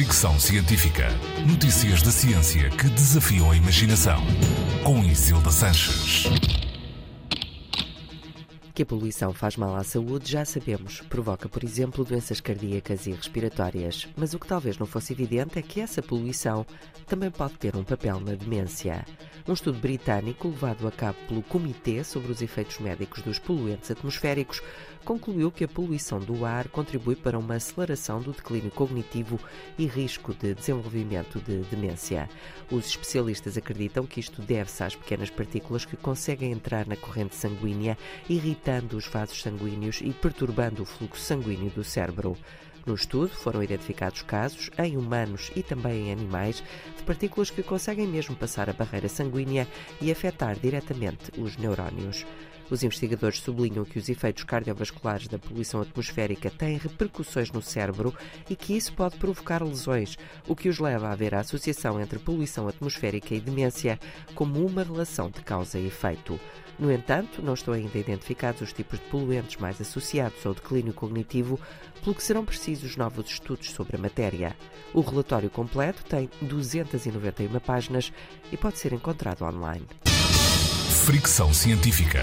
Fricção Científica. Notícias da ciência que desafiam a imaginação. Com Isilda Sanches. Que a poluição faz mal à saúde já sabemos. Provoca, por exemplo, doenças cardíacas e respiratórias. Mas o que talvez não fosse evidente é que essa poluição também pode ter um papel na demência. Um estudo britânico, levado a cabo pelo Comitê sobre os Efeitos Médicos dos Poluentes Atmosféricos, concluiu que a poluição do ar contribui para uma aceleração do declínio cognitivo e risco de desenvolvimento de demência. Os especialistas acreditam que isto deve-se às pequenas partículas que conseguem entrar na corrente sanguínea, irritando os vasos sanguíneos e perturbando o fluxo sanguíneo do cérebro. No estudo foram identificados casos, em humanos e também em animais, de partículas que conseguem mesmo passar a barreira sanguínea e afetar diretamente os neurónios. Os investigadores sublinham que os efeitos cardiovasculares da poluição atmosférica têm repercussões no cérebro e que isso pode provocar lesões, o que os leva a ver a associação entre poluição atmosférica e demência como uma relação de causa e efeito. No entanto, não estão ainda identificados os tipos de poluentes mais associados ao declínio cognitivo, pelo que serão precisos novos estudos sobre a matéria. O relatório completo tem 291 páginas e pode ser encontrado online. Fricção Científica.